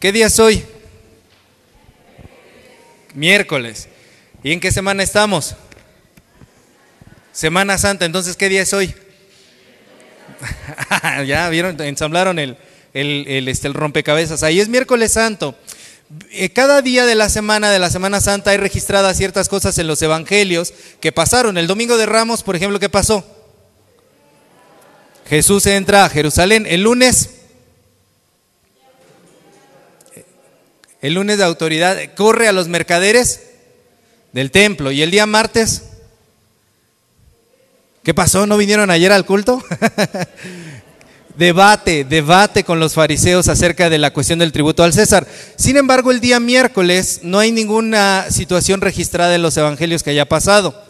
¿Qué día es hoy? Miércoles. ¿Y en qué semana estamos? Semana Santa. Entonces, ¿qué día es hoy? ya vieron, ensamblaron el, el, este, el rompecabezas. Ahí es miércoles santo. Eh, cada día de la semana, de la Semana Santa, hay registradas ciertas cosas en los evangelios que pasaron. El domingo de Ramos, por ejemplo, ¿qué pasó? Jesús entra a Jerusalén. El lunes, el lunes de autoridad, corre a los mercaderes del templo. Y el día martes, ¿qué pasó? ¿No vinieron ayer al culto? debate, debate con los fariseos acerca de la cuestión del tributo al César. Sin embargo, el día miércoles no hay ninguna situación registrada en los evangelios que haya pasado.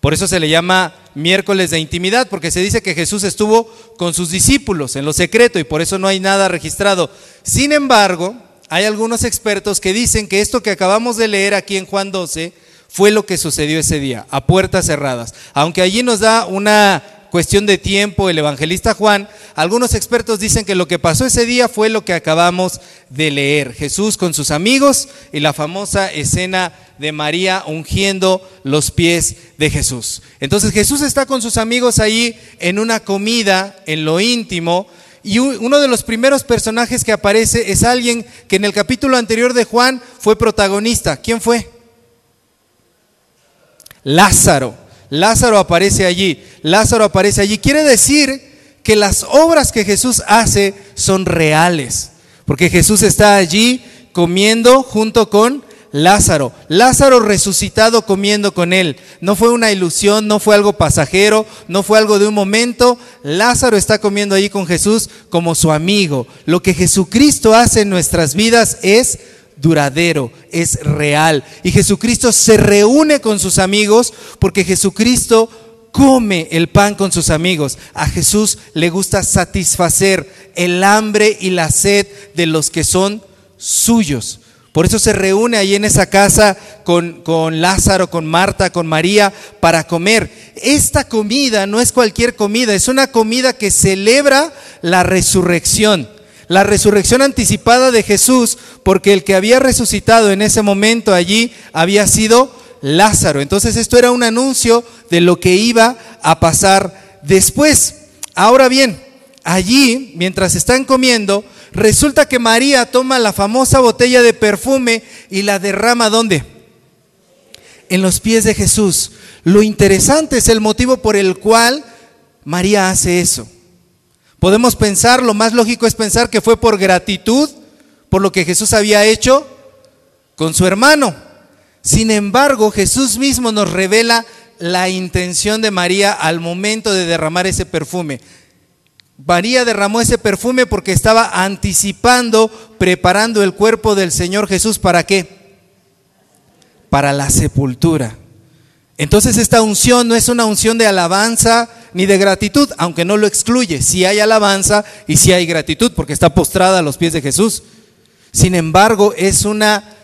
Por eso se le llama miércoles de intimidad, porque se dice que Jesús estuvo con sus discípulos en lo secreto y por eso no hay nada registrado. Sin embargo, hay algunos expertos que dicen que esto que acabamos de leer aquí en Juan 12 fue lo que sucedió ese día, a puertas cerradas. Aunque allí nos da una cuestión de tiempo el evangelista Juan, algunos expertos dicen que lo que pasó ese día fue lo que acabamos de leer. Jesús con sus amigos y la famosa escena de María ungiendo los pies de Jesús. Entonces Jesús está con sus amigos ahí en una comida, en lo íntimo, y uno de los primeros personajes que aparece es alguien que en el capítulo anterior de Juan fue protagonista. ¿Quién fue? Lázaro. Lázaro aparece allí, Lázaro aparece allí. Quiere decir que las obras que Jesús hace son reales, porque Jesús está allí comiendo junto con Lázaro. Lázaro resucitado comiendo con él. No fue una ilusión, no fue algo pasajero, no fue algo de un momento. Lázaro está comiendo allí con Jesús como su amigo. Lo que Jesucristo hace en nuestras vidas es duradero, es real. Y Jesucristo se reúne con sus amigos porque Jesucristo come el pan con sus amigos. A Jesús le gusta satisfacer el hambre y la sed de los que son suyos. Por eso se reúne ahí en esa casa con, con, Lázaro, con Marta, con María, para comer. Esta comida no es cualquier comida, es una comida que celebra la resurrección la resurrección anticipada de Jesús, porque el que había resucitado en ese momento allí había sido Lázaro. Entonces esto era un anuncio de lo que iba a pasar después. Ahora bien, allí, mientras están comiendo, resulta que María toma la famosa botella de perfume y la derrama ¿dónde? En los pies de Jesús. Lo interesante es el motivo por el cual María hace eso. Podemos pensar, lo más lógico es pensar que fue por gratitud por lo que Jesús había hecho con su hermano. Sin embargo, Jesús mismo nos revela la intención de María al momento de derramar ese perfume. María derramó ese perfume porque estaba anticipando, preparando el cuerpo del Señor Jesús para qué? Para la sepultura. Entonces esta unción no es una unción de alabanza ni de gratitud, aunque no lo excluye. Si hay alabanza y si hay gratitud, porque está postrada a los pies de Jesús. Sin embargo, es una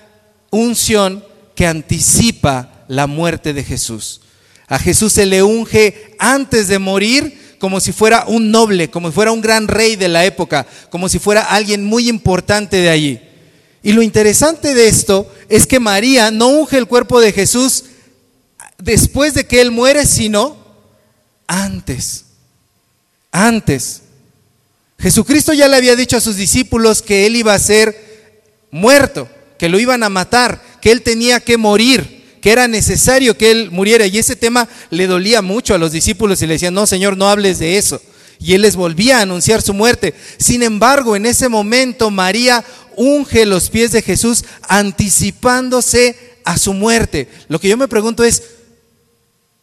unción que anticipa la muerte de Jesús. A Jesús se le unge antes de morir como si fuera un noble, como si fuera un gran rey de la época, como si fuera alguien muy importante de allí. Y lo interesante de esto es que María no unge el cuerpo de Jesús después de que Él muere, sino antes. Antes. Jesucristo ya le había dicho a sus discípulos que Él iba a ser muerto, que lo iban a matar, que Él tenía que morir, que era necesario que Él muriera. Y ese tema le dolía mucho a los discípulos y le decían, no, Señor, no hables de eso. Y Él les volvía a anunciar su muerte. Sin embargo, en ese momento María unge los pies de Jesús anticipándose a su muerte. Lo que yo me pregunto es,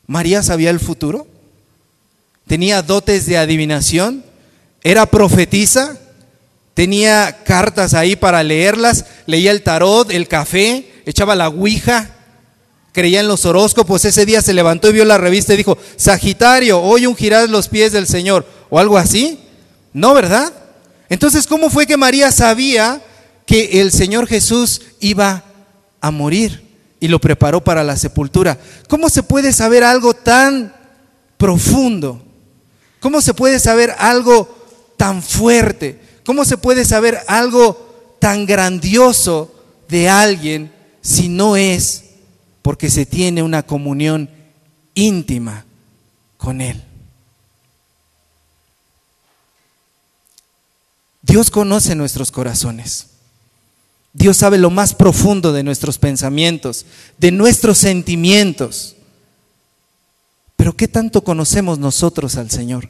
María sabía el futuro, tenía dotes de adivinación, era profetisa, tenía cartas ahí para leerlas, leía el tarot, el café, echaba la ouija, creía en los horóscopos. Ese día se levantó y vio la revista y dijo, Sagitario, hoy ungirás los pies del Señor, o algo así. No, ¿verdad? Entonces, ¿cómo fue que María sabía que el Señor Jesús iba a morir? y lo preparó para la sepultura. ¿Cómo se puede saber algo tan profundo? ¿Cómo se puede saber algo tan fuerte? ¿Cómo se puede saber algo tan grandioso de alguien si no es porque se tiene una comunión íntima con Él. Dios conoce nuestros corazones. Dios sabe lo más profundo de nuestros pensamientos, de nuestros sentimientos. Pero ¿qué tanto conocemos nosotros al Señor?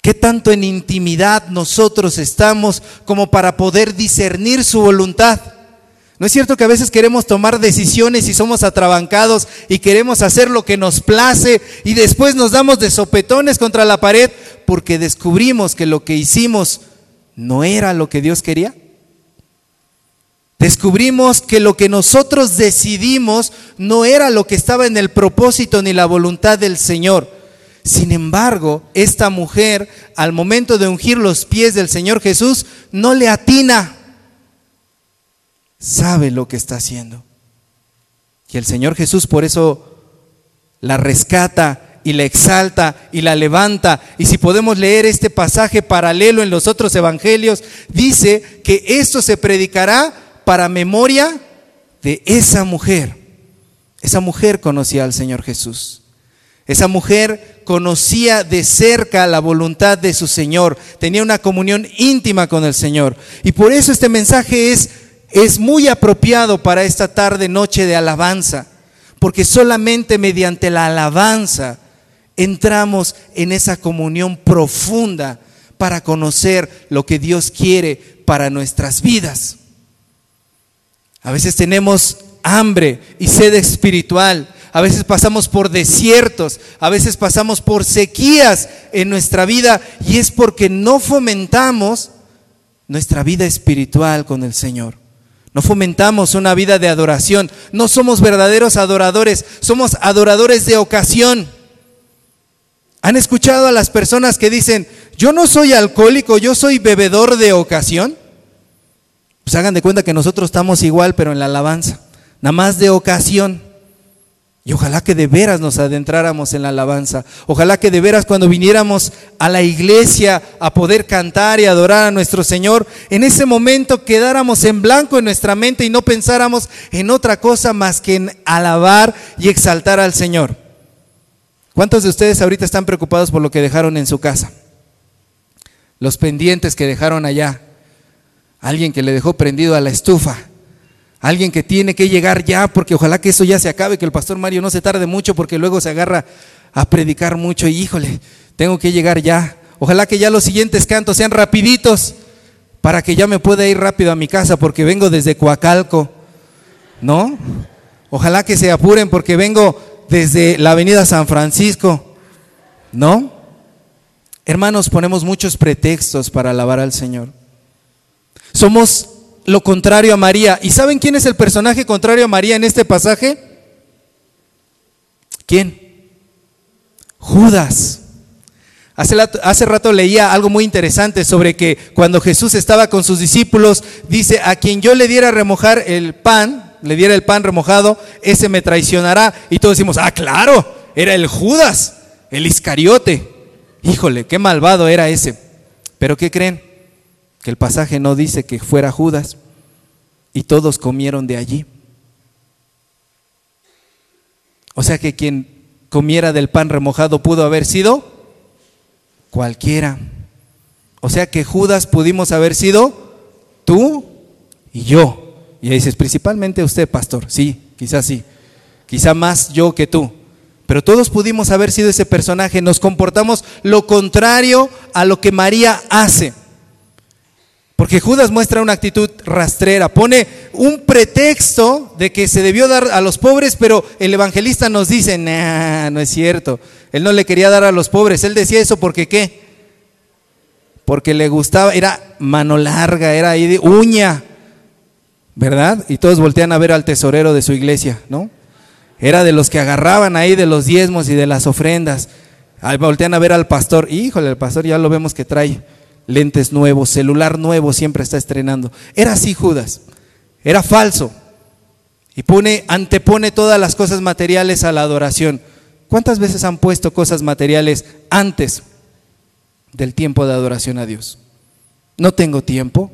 ¿Qué tanto en intimidad nosotros estamos como para poder discernir su voluntad? ¿No es cierto que a veces queremos tomar decisiones y somos atrabancados y queremos hacer lo que nos place y después nos damos de sopetones contra la pared porque descubrimos que lo que hicimos no era lo que Dios quería? Descubrimos que lo que nosotros decidimos no era lo que estaba en el propósito ni la voluntad del Señor. Sin embargo, esta mujer, al momento de ungir los pies del Señor Jesús, no le atina. Sabe lo que está haciendo. Y el Señor Jesús por eso la rescata y la exalta y la levanta. Y si podemos leer este pasaje paralelo en los otros evangelios, dice que esto se predicará para memoria de esa mujer. Esa mujer conocía al Señor Jesús. Esa mujer conocía de cerca la voluntad de su Señor, tenía una comunión íntima con el Señor. Y por eso este mensaje es, es muy apropiado para esta tarde, noche de alabanza, porque solamente mediante la alabanza entramos en esa comunión profunda para conocer lo que Dios quiere para nuestras vidas. A veces tenemos hambre y sed espiritual a veces pasamos por desiertos, a veces pasamos por sequías en nuestra vida y es porque no fomentamos nuestra vida espiritual con el Señor. No fomentamos una vida de adoración. No somos verdaderos adoradores, somos adoradores de ocasión. ¿Han escuchado a las personas que dicen, yo no soy alcohólico, yo soy bebedor de ocasión? Pues hagan de cuenta que nosotros estamos igual, pero en la alabanza, nada más de ocasión. Y ojalá que de veras nos adentráramos en la alabanza. Ojalá que de veras cuando viniéramos a la iglesia a poder cantar y adorar a nuestro Señor, en ese momento quedáramos en blanco en nuestra mente y no pensáramos en otra cosa más que en alabar y exaltar al Señor. ¿Cuántos de ustedes ahorita están preocupados por lo que dejaron en su casa? Los pendientes que dejaron allá. Alguien que le dejó prendido a la estufa Alguien que tiene que llegar ya, porque ojalá que eso ya se acabe, que el pastor Mario no se tarde mucho, porque luego se agarra a predicar mucho y híjole, tengo que llegar ya. Ojalá que ya los siguientes cantos sean rapiditos, para que ya me pueda ir rápido a mi casa, porque vengo desde Coacalco, ¿no? Ojalá que se apuren, porque vengo desde la avenida San Francisco, ¿no? Hermanos, ponemos muchos pretextos para alabar al Señor. Somos lo contrario a María. ¿Y saben quién es el personaje contrario a María en este pasaje? ¿Quién? Judas. Hace, hace, rato leía algo muy interesante sobre que cuando Jesús estaba con sus discípulos, dice, a quien yo le diera remojar el pan, le diera el pan remojado, ese me traicionará. Y todos decimos, ah, claro, era el Judas, el Iscariote. Híjole, qué malvado era ese. Pero ¿qué creen? Que el pasaje no dice que fuera Judas, y todos comieron de allí. O sea que quien comiera del pan remojado pudo haber sido cualquiera. O sea que Judas pudimos haber sido tú y yo. Y ahí dices, principalmente usted, pastor. Sí, quizás sí. Quizá más yo que tú. Pero todos pudimos haber sido ese personaje. Nos comportamos lo contrario a lo que María hace. Porque Judas muestra una actitud rastrera, pone un pretexto de que se debió dar a los pobres, pero el evangelista nos dice, nah, no es cierto. Él no le quería dar a los pobres, él decía eso porque qué? Porque le gustaba, era mano larga, era ahí de uña, ¿verdad? Y todos voltean a ver al tesorero de su iglesia, ¿no? Era de los que agarraban ahí de los diezmos y de las ofrendas. Voltean a ver al pastor, híjole, el pastor ya lo vemos que trae lentes nuevos, celular nuevo, siempre está estrenando. Era así Judas, era falso. Y pone, antepone todas las cosas materiales a la adoración. ¿Cuántas veces han puesto cosas materiales antes del tiempo de adoración a Dios? No tengo tiempo.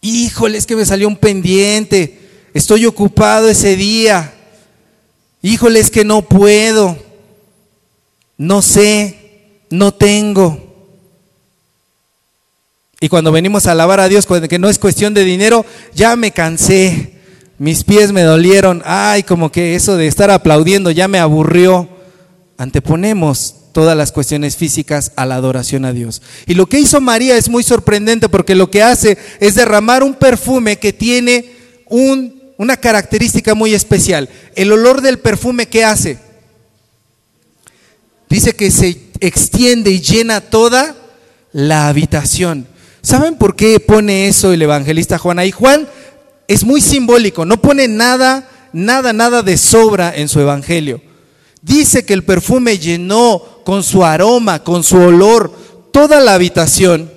híjole, es que me salió un pendiente, estoy ocupado ese día, híjole, es que no puedo, no sé, no tengo. Y cuando venimos a alabar a Dios, que no es cuestión de dinero, ya me cansé, mis pies me dolieron, ay, como que eso de estar aplaudiendo ya me aburrió. Anteponemos todas las cuestiones físicas a la adoración a Dios. Y lo que hizo María es muy sorprendente porque lo que hace es derramar un perfume que tiene un, una característica muy especial. El olor del perfume que hace. Dice que se extiende y llena toda la habitación. ¿Saben por qué pone eso el evangelista Juan ahí? Juan es muy simbólico, no pone nada, nada, nada de sobra en su evangelio. Dice que el perfume llenó con su aroma, con su olor, toda la habitación,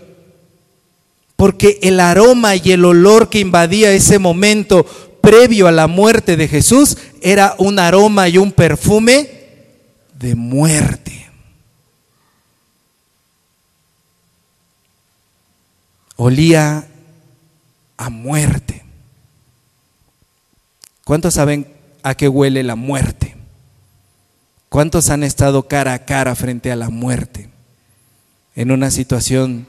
porque el aroma y el olor que invadía ese momento previo a la muerte de Jesús era un aroma y un perfume de muerte. Olía a muerte. ¿Cuántos saben a qué huele la muerte? ¿Cuántos han estado cara a cara frente a la muerte? En una situación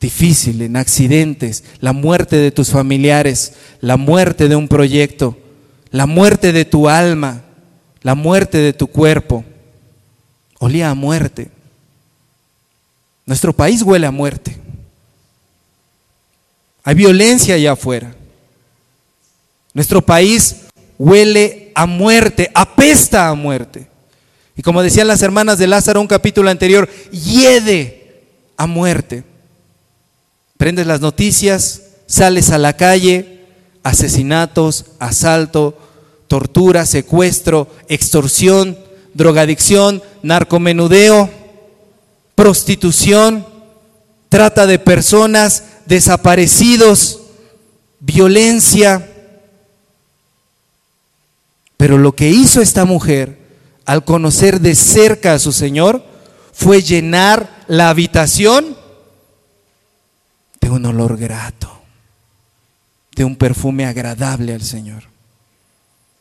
difícil, en accidentes, la muerte de tus familiares, la muerte de un proyecto, la muerte de tu alma, la muerte de tu cuerpo. Olía a muerte. Nuestro país huele a muerte. Hay violencia allá afuera. Nuestro país huele a muerte, apesta a muerte. Y como decían las hermanas de Lázaro un capítulo anterior, hiede a muerte. Prendes las noticias, sales a la calle, asesinatos, asalto, tortura, secuestro, extorsión, drogadicción, narcomenudeo, prostitución, trata de personas, desaparecidos, violencia. Pero lo que hizo esta mujer al conocer de cerca a su Señor fue llenar la habitación de un olor grato, de un perfume agradable al Señor.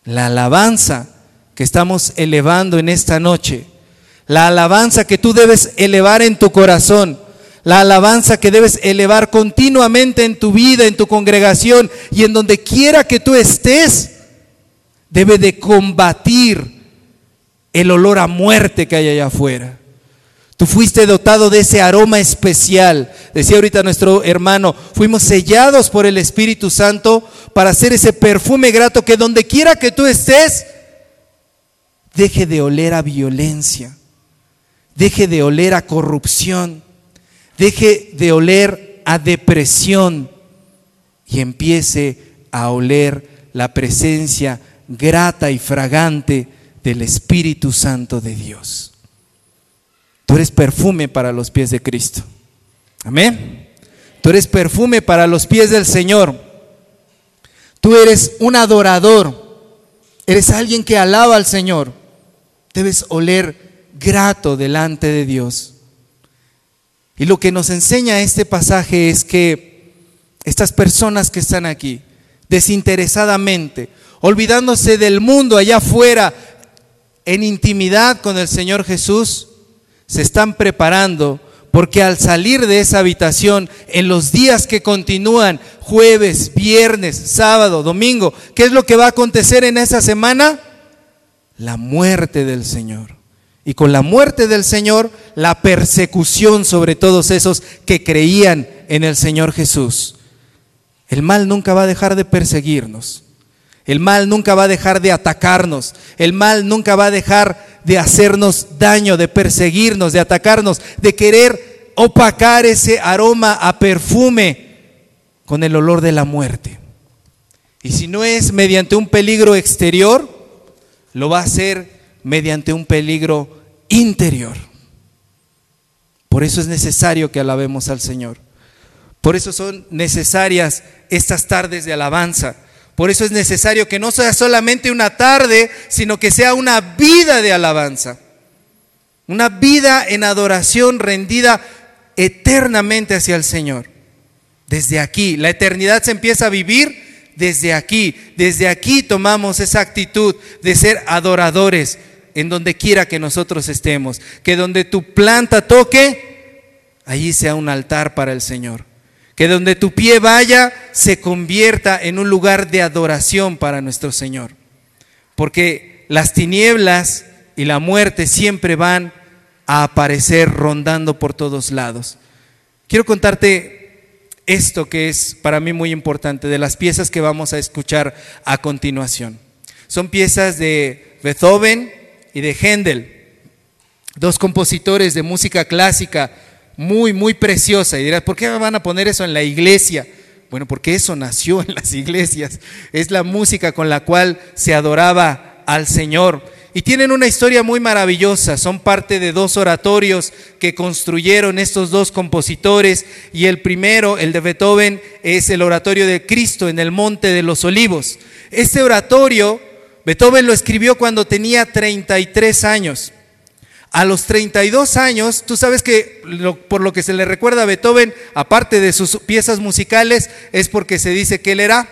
La alabanza que estamos elevando en esta noche, la alabanza que tú debes elevar en tu corazón, la alabanza que debes elevar continuamente en tu vida, en tu congregación y en donde quiera que tú estés, debe de combatir el olor a muerte que hay allá afuera. Tú fuiste dotado de ese aroma especial. Decía ahorita nuestro hermano, fuimos sellados por el Espíritu Santo para hacer ese perfume grato que donde quiera que tú estés, deje de oler a violencia, deje de oler a corrupción, deje de oler a depresión y empiece a oler la presencia grata y fragante del Espíritu Santo de Dios. Tú eres perfume para los pies de Cristo. Amén. Tú eres perfume para los pies del Señor. Tú eres un adorador. Eres alguien que alaba al Señor. Debes oler grato delante de Dios. Y lo que nos enseña este pasaje es que estas personas que están aquí, desinteresadamente, olvidándose del mundo allá afuera, en intimidad con el Señor Jesús, se están preparando porque al salir de esa habitación, en los días que continúan, jueves, viernes, sábado, domingo, ¿qué es lo que va a acontecer en esa semana? La muerte del Señor. Y con la muerte del Señor, la persecución sobre todos esos que creían en el Señor Jesús. El mal nunca va a dejar de perseguirnos. El mal nunca va a dejar de atacarnos. El mal nunca va a dejar de hacernos daño, de perseguirnos, de atacarnos, de querer opacar ese aroma a perfume con el olor de la muerte. Y si no es mediante un peligro exterior, lo va a hacer mediante un peligro interior. Por eso es necesario que alabemos al Señor. Por eso son necesarias estas tardes de alabanza por eso es necesario que no sea solamente una tarde, sino que sea una vida de alabanza. Una vida en adoración rendida eternamente hacia el Señor. desde aquí. La eternidad se empieza a vivir desde aquí. Desde aquí tomamos esa actitud de ser adoradores en donde quiera que nosotros estemos. Que donde tu planta toque, allí sea un altar para el Señor. Que donde tu pie vaya, se convierta en un lugar de adoración para nuestro Señor. Porque las tinieblas y la muerte siempre van a aparecer rondando por todos lados. Quiero contarte esto que es para mí muy importante de las piezas que vamos a escuchar a continuación. Son piezas de Beethoven y de Händel, dos compositores de música clásica muy, muy preciosa. Y dirás, ¿por qué van a poner eso en la iglesia? Bueno, porque eso nació en las iglesias. Es la música con la cual se adoraba al Señor. Y tienen una historia muy maravillosa. Son parte de dos oratorios que construyeron estos dos compositores. Y el primero, el de Beethoven, es el oratorio de Cristo en el Monte de los Olivos. Este oratorio, Beethoven lo escribió cuando tenía 33 años. A los 32 años, tú sabes que por lo que se le recuerda a Beethoven, aparte de sus piezas musicales, es porque se dice que él era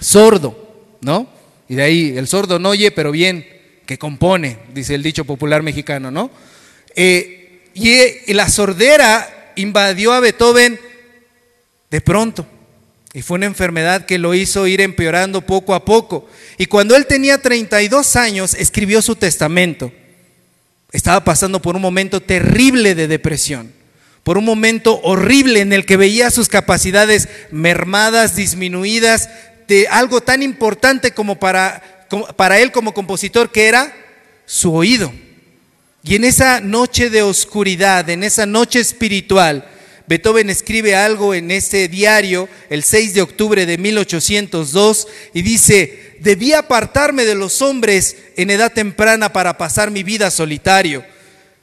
sordo, ¿no? Y de ahí el sordo no oye, pero bien que compone, dice el dicho popular mexicano, ¿no? Eh, y, y la sordera invadió a Beethoven de pronto. Y fue una enfermedad que lo hizo ir empeorando poco a poco. Y cuando él tenía 32 años, escribió su testamento. Estaba pasando por un momento terrible de depresión, por un momento horrible en el que veía sus capacidades mermadas, disminuidas, de algo tan importante como para para él como compositor, que era su oído. Y en esa noche de oscuridad, en esa noche espiritual, Beethoven escribe algo en ese diario el 6 de octubre de 1802 y dice, debí apartarme de los hombres en edad temprana para pasar mi vida solitario.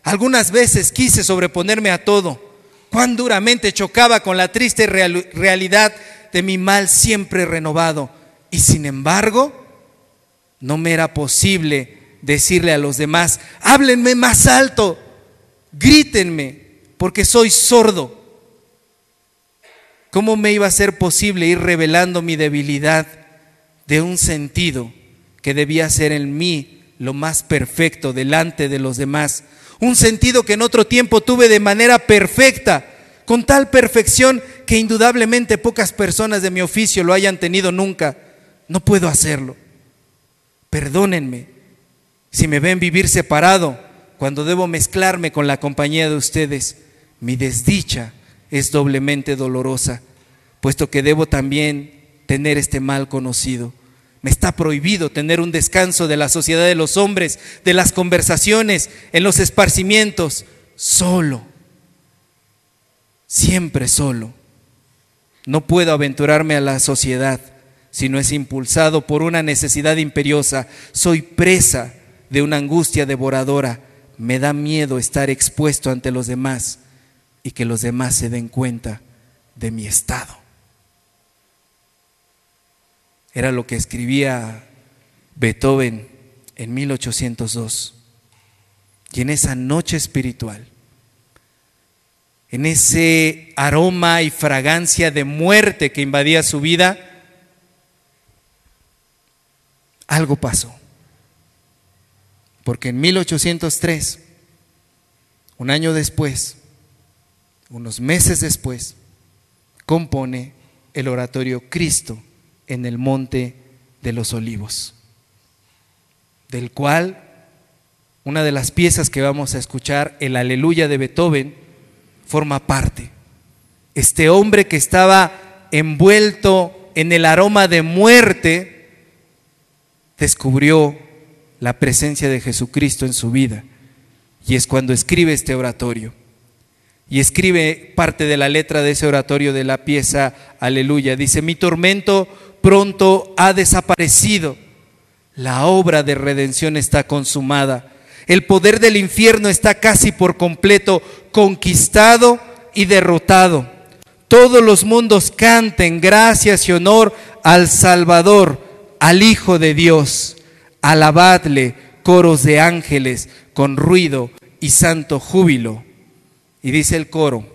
Algunas veces quise sobreponerme a todo. Cuán duramente chocaba con la triste realidad de mi mal siempre renovado. Y sin embargo, no me era posible decirle a los demás, háblenme más alto, grítenme, porque soy sordo. ¿Cómo me iba a ser posible ir revelando mi debilidad de un sentido que debía ser en mí lo más perfecto delante de los demás? Un sentido que en otro tiempo tuve de manera perfecta, con tal perfección que indudablemente pocas personas de mi oficio lo hayan tenido nunca. No puedo hacerlo. Perdónenme si me ven vivir separado cuando debo mezclarme con la compañía de ustedes. Mi desdicha es doblemente dolorosa, puesto que debo también tener este mal conocido. Me está prohibido tener un descanso de la sociedad de los hombres, de las conversaciones, en los esparcimientos, solo, siempre solo. No puedo aventurarme a la sociedad sino es impulsado por una necesidad imperiosa. Soy presa de una angustia devoradora. Me da miedo estar expuesto ante los demás y que los demás se den cuenta de mi estado. Era lo que escribía Beethoven en 1802. Y en esa noche espiritual, en ese aroma y fragancia de muerte que invadía su vida, algo pasó. Porque en 1803, un año después, unos meses después, compone el oratorio Cristo en el Monte de los Olivos, del cual una de las piezas que vamos a escuchar, el Aleluya de Beethoven, forma parte. Este hombre que estaba envuelto en el aroma de muerte, descubrió la presencia de Jesucristo en su vida. Y es cuando escribe este oratorio. Y escribe parte de la letra de ese oratorio de la pieza Aleluya. Dice, mi tormento pronto ha desaparecido. La obra de redención está consumada. El poder del infierno está casi por completo conquistado y derrotado. Todos los mundos canten gracias y honor al Salvador al Hijo de Dios, alabadle coros de ángeles con ruido y santo júbilo. Y dice el coro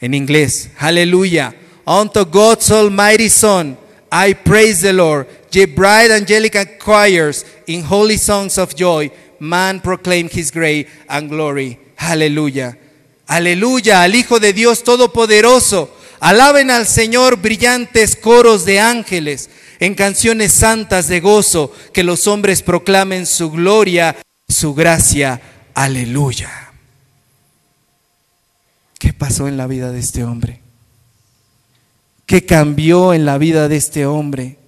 en inglés, aleluya, unto God's almighty Son. I praise the Lord. Ye bright angelic choirs in holy songs of joy, man proclaim his grace and glory. Aleluya. Aleluya al Hijo de Dios Todopoderoso. Alaben al Señor brillantes coros de ángeles en canciones santas de gozo, que los hombres proclamen su gloria, su gracia. Aleluya. ¿Qué pasó en la vida de este hombre? ¿Qué cambió en la vida de este hombre?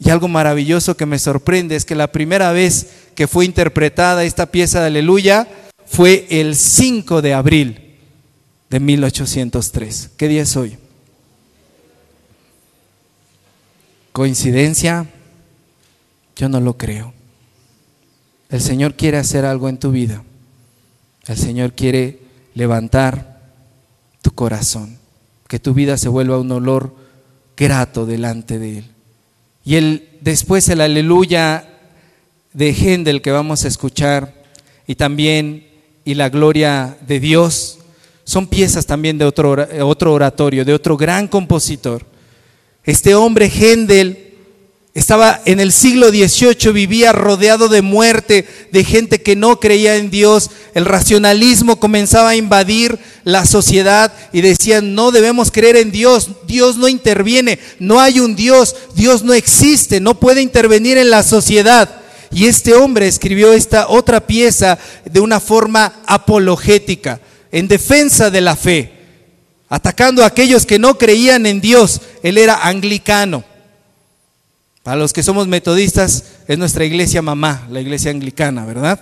Y algo maravilloso que me sorprende es que la primera vez que fue interpretada esta pieza de Aleluya fue el 5 de abril de 1803. ¿Qué día es hoy? ¿Coincidencia? Yo no lo creo. El Señor quiere hacer algo en tu vida. El Señor quiere levantar tu corazón, que tu vida se vuelva un olor grato delante de Él. Y el, después el aleluya de Hendel que vamos a escuchar y también y la gloria de Dios son piezas también de otro, otro oratorio, de otro gran compositor. Este hombre Hendel estaba en el siglo XVIII, vivía rodeado de muerte, de gente que no creía en Dios. El racionalismo comenzaba a invadir la sociedad y decían, no debemos creer en Dios, Dios no interviene, no hay un Dios, Dios no existe, no puede intervenir en la sociedad. Y este hombre escribió esta otra pieza de una forma apologética, en defensa de la fe, atacando a aquellos que no creían en Dios. Él era anglicano. Para los que somos metodistas, es nuestra iglesia mamá, la iglesia anglicana, ¿verdad?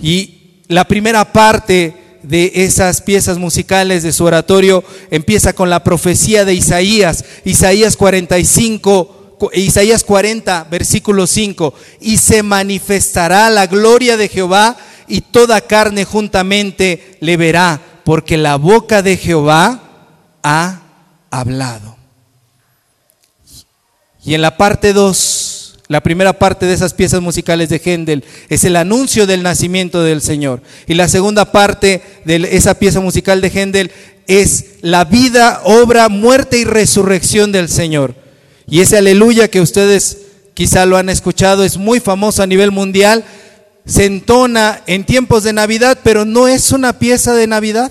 Y la primera parte de esas piezas musicales de su oratorio empieza con la profecía de Isaías, Isaías 45, Isaías 40, versículo 5, y se manifestará la gloria de Jehová y toda carne juntamente le verá, porque la boca de Jehová ha hablado. Y en la parte 2, la primera parte de esas piezas musicales de Händel es el anuncio del nacimiento del Señor. Y la segunda parte de esa pieza musical de Händel es la vida, obra, muerte y resurrección del Señor. Y ese aleluya que ustedes quizá lo han escuchado es muy famoso a nivel mundial, se entona en tiempos de Navidad, pero no es una pieza de Navidad,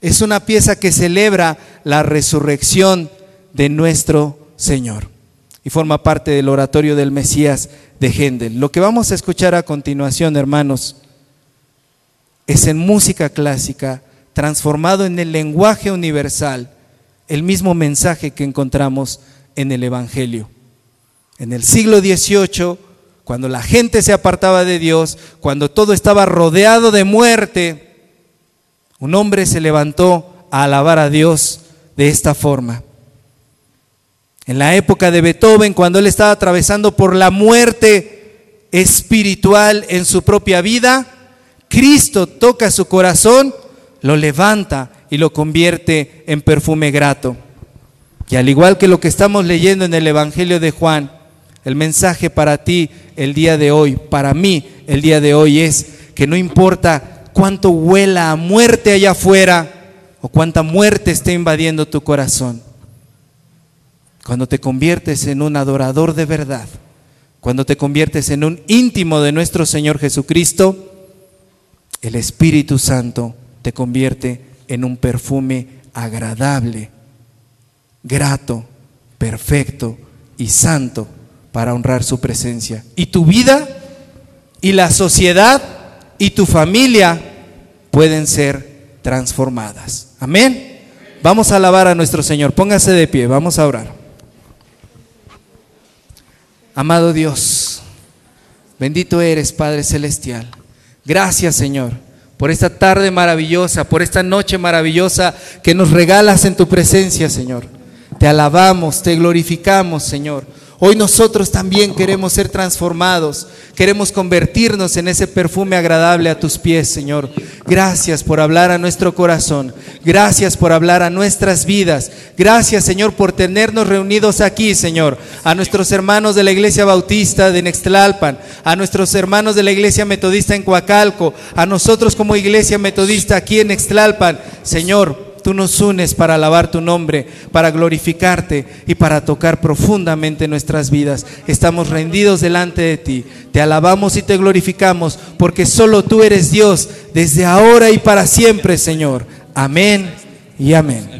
es una pieza que celebra la resurrección de nuestro Señor y forma parte del oratorio del Mesías de Händel. Lo que vamos a escuchar a continuación, hermanos, es en música clásica, transformado en el lenguaje universal, el mismo mensaje que encontramos en el Evangelio. En el siglo XVIII, cuando la gente se apartaba de Dios, cuando todo estaba rodeado de muerte, un hombre se levantó a alabar a Dios de esta forma. En la época de Beethoven, cuando él estaba atravesando por la muerte espiritual en su propia vida, Cristo toca su corazón, lo levanta y lo convierte en perfume grato. Y al igual que lo que estamos leyendo en el Evangelio de Juan, el mensaje para ti el día de hoy, para mí el día de hoy es que no importa cuánto huela a muerte allá afuera o cuánta muerte esté invadiendo tu corazón. Cuando te conviertes en un adorador de verdad, cuando te conviertes en un íntimo de nuestro Señor Jesucristo, el Espíritu Santo te convierte en un perfume agradable, grato, perfecto y santo para honrar su presencia. Y tu vida y la sociedad y tu familia pueden ser transformadas. Amén. Vamos a alabar a nuestro Señor. Póngase de pie, vamos a orar. Amado Dios, bendito eres, Padre Celestial. Gracias, Señor, por esta tarde maravillosa, por esta noche maravillosa que nos regalas en tu presencia, Señor. Te alabamos, te glorificamos, Señor. Hoy nosotros también queremos ser transformados, queremos convertirnos en ese perfume agradable a tus pies, Señor. Gracias por hablar a nuestro corazón, gracias por hablar a nuestras vidas, gracias, Señor, por tenernos reunidos aquí, Señor, a nuestros hermanos de la Iglesia Bautista de Nextlalpan, a nuestros hermanos de la Iglesia Metodista en Coacalco, a nosotros como Iglesia Metodista aquí en Nextlalpan, Señor. Tú nos unes para alabar tu nombre, para glorificarte y para tocar profundamente nuestras vidas. Estamos rendidos delante de ti. Te alabamos y te glorificamos porque solo tú eres Dios desde ahora y para siempre, Señor. Amén y amén.